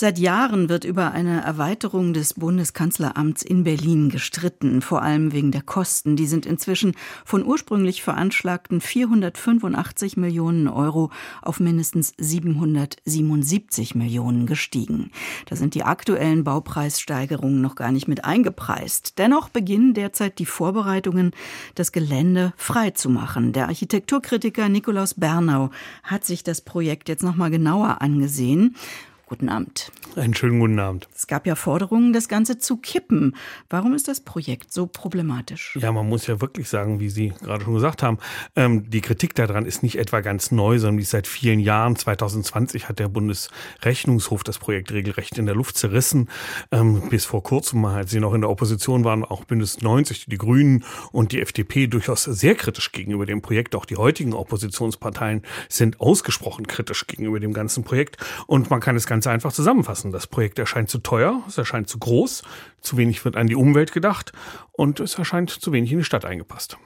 Seit Jahren wird über eine Erweiterung des Bundeskanzleramts in Berlin gestritten, vor allem wegen der Kosten. Die sind inzwischen von ursprünglich veranschlagten 485 Millionen Euro auf mindestens 777 Millionen gestiegen. Da sind die aktuellen Baupreissteigerungen noch gar nicht mit eingepreist. Dennoch beginnen derzeit die Vorbereitungen, das Gelände freizumachen. Der Architekturkritiker Nikolaus Bernau hat sich das Projekt jetzt noch mal genauer angesehen. Guten Abend. Einen schönen guten Abend. Es gab ja Forderungen, das Ganze zu kippen. Warum ist das Projekt so problematisch? Ja, man muss ja wirklich sagen, wie Sie gerade schon gesagt haben, ähm, die Kritik daran ist nicht etwa ganz neu, sondern die ist seit vielen Jahren. 2020 hat der Bundesrechnungshof das Projekt regelrecht in der Luft zerrissen. Ähm, bis vor kurzem, als sie noch in der Opposition waren, auch Bündnis 90, die Grünen und die FDP durchaus sehr kritisch gegenüber dem Projekt. Auch die heutigen Oppositionsparteien sind ausgesprochen kritisch gegenüber dem ganzen Projekt. Und man kann es ganz ganz einfach zusammenfassen. Das Projekt erscheint zu teuer, es erscheint zu groß, zu wenig wird an die Umwelt gedacht und es erscheint zu wenig in die Stadt eingepasst.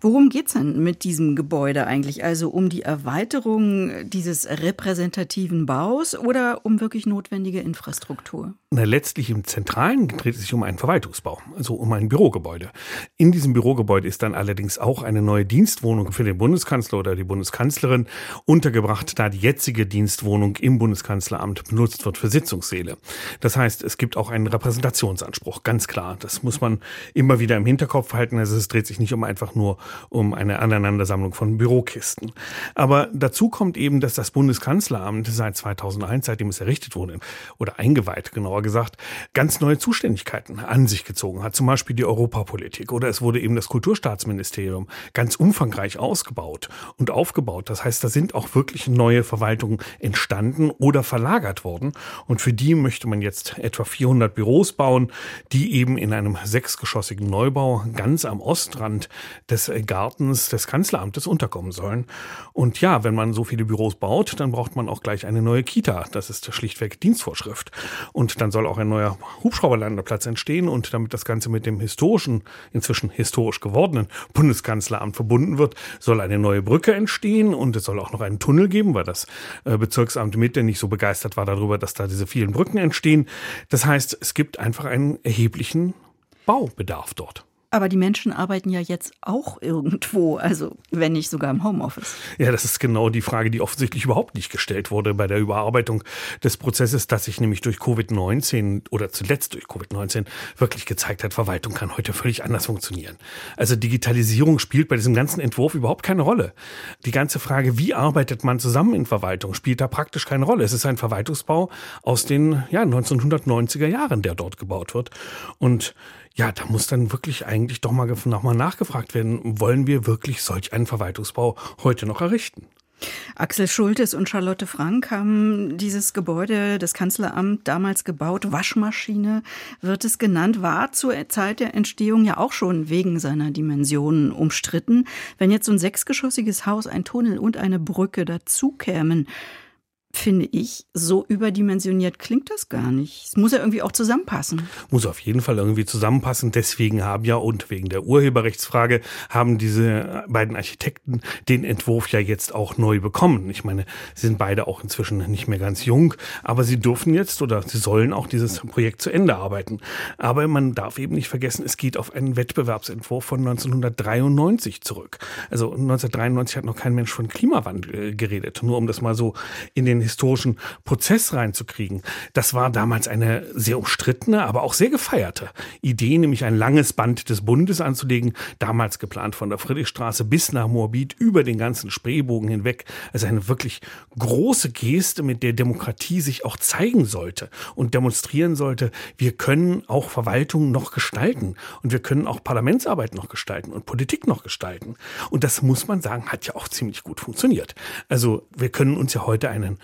Worum geht es denn mit diesem Gebäude eigentlich? Also um die Erweiterung dieses repräsentativen Baus oder um wirklich notwendige Infrastruktur? Na, letztlich im Zentralen dreht es sich um einen Verwaltungsbau, also um ein Bürogebäude. In diesem Bürogebäude ist dann allerdings auch eine neue Dienstwohnung für den Bundeskanzler oder die Bundeskanzlerin untergebracht, da die jetzige Dienstwohnung im Bundeskanzleramt benutzt wird für Sitzungssäle. Das heißt, es gibt auch einen Repräsentationsanspruch, ganz klar. Das muss man immer wieder im Hinterkopf halten. Also es dreht sich nicht um einfach nur um eine Aneinandersammlung von Bürokisten. Aber dazu kommt eben, dass das Bundeskanzleramt seit 2001, seitdem es errichtet wurde, oder eingeweiht genauer gesagt, ganz neue Zuständigkeiten an sich gezogen hat. Zum Beispiel die Europapolitik oder es wurde eben das Kulturstaatsministerium ganz umfangreich ausgebaut und aufgebaut. Das heißt, da sind auch wirklich neue Verwaltungen entstanden oder verlagert worden. Und für die möchte man jetzt etwa 400 Büros bauen, die eben in einem sechsgeschossigen Neubau ganz am Ostrand des Gartens des Kanzleramtes unterkommen sollen. Und ja, wenn man so viele Büros baut, dann braucht man auch gleich eine neue Kita. Das ist schlichtweg Dienstvorschrift. Und dann soll auch ein neuer Hubschrauberlandeplatz entstehen. Und damit das Ganze mit dem historischen, inzwischen historisch gewordenen Bundeskanzleramt verbunden wird, soll eine neue Brücke entstehen und es soll auch noch einen Tunnel geben, weil das äh, Bezirksamt Mitte nicht so begeistert war darüber, dass da diese vielen Brücken entstehen. Das heißt, es gibt einfach einen erheblichen Baubedarf dort. Aber die Menschen arbeiten ja jetzt auch irgendwo, also wenn nicht sogar im Homeoffice. Ja, das ist genau die Frage, die offensichtlich überhaupt nicht gestellt wurde bei der Überarbeitung des Prozesses, dass sich nämlich durch Covid-19 oder zuletzt durch Covid-19 wirklich gezeigt hat, Verwaltung kann heute völlig anders funktionieren. Also Digitalisierung spielt bei diesem ganzen Entwurf überhaupt keine Rolle. Die ganze Frage, wie arbeitet man zusammen in Verwaltung, spielt da praktisch keine Rolle. Es ist ein Verwaltungsbau aus den ja, 1990er Jahren, der dort gebaut wird. Und ja, da muss dann wirklich eigentlich doch mal nochmal nachgefragt werden, wollen wir wirklich solch einen Verwaltungsbau heute noch errichten? Axel Schultes und Charlotte Frank haben dieses Gebäude, das Kanzleramt, damals gebaut. Waschmaschine wird es genannt, war zur Zeit der Entstehung ja auch schon wegen seiner Dimensionen umstritten. Wenn jetzt so ein sechsgeschossiges Haus, ein Tunnel und eine Brücke dazukämen, finde ich, so überdimensioniert klingt das gar nicht. Es muss ja irgendwie auch zusammenpassen. Muss auf jeden Fall irgendwie zusammenpassen. Deswegen haben ja und wegen der Urheberrechtsfrage haben diese beiden Architekten den Entwurf ja jetzt auch neu bekommen. Ich meine, sie sind beide auch inzwischen nicht mehr ganz jung, aber sie dürfen jetzt oder sie sollen auch dieses Projekt zu Ende arbeiten. Aber man darf eben nicht vergessen, es geht auf einen Wettbewerbsentwurf von 1993 zurück. Also 1993 hat noch kein Mensch von Klimawandel geredet. Nur um das mal so in den historischen Prozess reinzukriegen. Das war damals eine sehr umstrittene, aber auch sehr gefeierte Idee, nämlich ein langes Band des Bundes anzulegen, damals geplant von der Friedrichstraße bis nach Moabit über den ganzen Spreebogen hinweg. Also eine wirklich große Geste, mit der Demokratie sich auch zeigen sollte und demonstrieren sollte, wir können auch Verwaltung noch gestalten und wir können auch Parlamentsarbeit noch gestalten und Politik noch gestalten. Und das muss man sagen, hat ja auch ziemlich gut funktioniert. Also wir können uns ja heute einen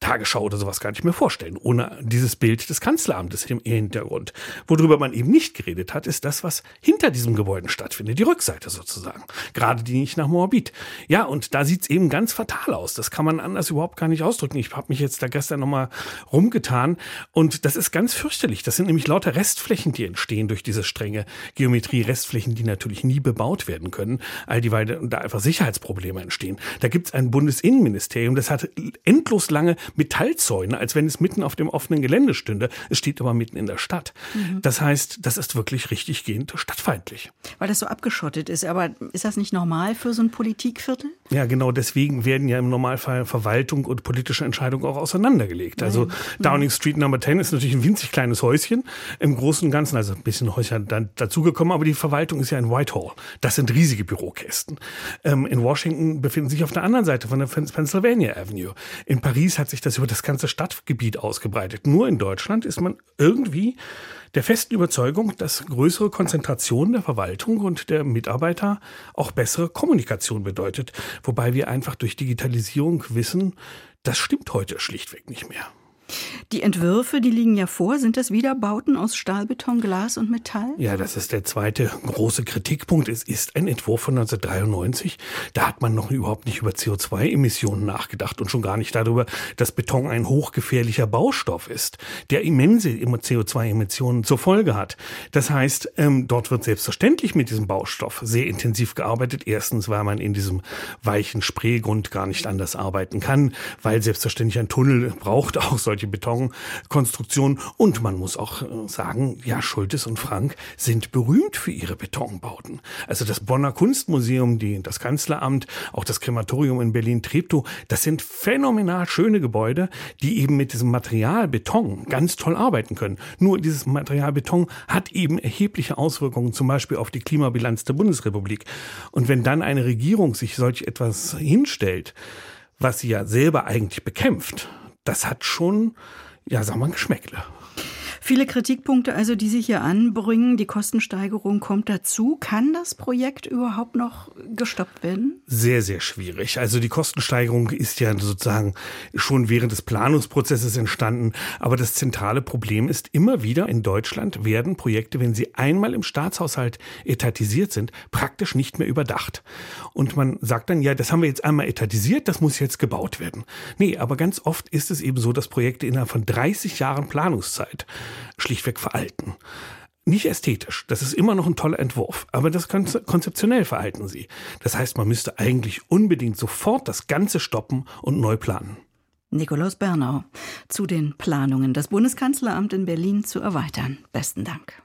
Tagesschau oder sowas gar nicht mehr vorstellen, ohne dieses Bild des Kanzleramtes im Hintergrund. Worüber man eben nicht geredet hat, ist das, was hinter diesem Gebäude stattfindet, die Rückseite sozusagen. Gerade die nicht nach Moabit. Ja, und da sieht's eben ganz fatal aus. Das kann man anders überhaupt gar nicht ausdrücken. Ich habe mich jetzt da gestern nochmal rumgetan und das ist ganz fürchterlich. Das sind nämlich lauter Restflächen, die entstehen durch diese strenge Geometrie. Restflächen, die natürlich nie bebaut werden können, all die, weil da einfach Sicherheitsprobleme entstehen. Da gibt's ein Bundesinnenministerium, das hat endlos lange Metallzäune, als wenn es mitten auf dem offenen Gelände stünde. Es steht aber mitten in der Stadt. Mhm. Das heißt, das ist wirklich richtig gehend stadtfeindlich. Weil das so abgeschottet ist. Aber ist das nicht normal für so ein Politikviertel? Ja, genau deswegen werden ja im Normalfall Verwaltung und politische Entscheidungen auch auseinandergelegt. Also mhm. Downing Street Number 10 ist natürlich ein winzig kleines Häuschen im Großen und Ganzen, also ein bisschen Häuser dann dazugekommen, aber die Verwaltung ist ja in Whitehall. Das sind riesige Bürokästen. Ähm, in Washington befinden sich auf der anderen Seite von der Pennsylvania Avenue. In Paris hat sich das über das ganze Stadtgebiet ausgebreitet. Nur in Deutschland ist man irgendwie der festen Überzeugung, dass größere Konzentration der Verwaltung und der Mitarbeiter auch bessere Kommunikation bedeutet, wobei wir einfach durch Digitalisierung wissen, das stimmt heute schlichtweg nicht mehr. Die Entwürfe, die liegen ja vor. Sind das Wiederbauten aus Stahl, Beton, Glas und Metall? Ja, das ist der zweite große Kritikpunkt. Es ist ein Entwurf von 1993. Da hat man noch überhaupt nicht über CO2-Emissionen nachgedacht und schon gar nicht darüber, dass Beton ein hochgefährlicher Baustoff ist, der immense CO2-Emissionen zur Folge hat. Das heißt, ähm, dort wird selbstverständlich mit diesem Baustoff sehr intensiv gearbeitet. Erstens, weil man in diesem weichen Spreegrund gar nicht anders arbeiten kann, weil selbstverständlich ein Tunnel braucht auch solche solche Betonkonstruktionen. Und man muss auch äh, sagen, ja, Schultes und Frank sind berühmt für ihre Betonbauten. Also das Bonner Kunstmuseum, die, das Kanzleramt, auch das Krematorium in Berlin-Treptow, das sind phänomenal schöne Gebäude, die eben mit diesem Material Beton ganz toll arbeiten können. Nur dieses Material Beton hat eben erhebliche Auswirkungen, zum Beispiel auf die Klimabilanz der Bundesrepublik. Und wenn dann eine Regierung sich solch etwas hinstellt, was sie ja selber eigentlich bekämpft, das hat schon, ja, wir mal, Geschmäckle. Viele Kritikpunkte also, die sich hier anbringen. Die Kostensteigerung kommt dazu. Kann das Projekt überhaupt noch gestoppt werden? Sehr, sehr schwierig. Also die Kostensteigerung ist ja sozusagen schon während des Planungsprozesses entstanden. Aber das zentrale Problem ist immer wieder in Deutschland werden Projekte, wenn sie einmal im Staatshaushalt etatisiert sind, praktisch nicht mehr überdacht. Und man sagt dann, ja, das haben wir jetzt einmal etatisiert, das muss jetzt gebaut werden. Nee, aber ganz oft ist es eben so, dass Projekte innerhalb von 30 Jahren Planungszeit schlichtweg veralten. Nicht ästhetisch, das ist immer noch ein toller Entwurf, aber das konzeptionell veralten sie. Das heißt, man müsste eigentlich unbedingt sofort das Ganze stoppen und neu planen. Nikolaus Bernau zu den Planungen, das Bundeskanzleramt in Berlin zu erweitern. Besten Dank.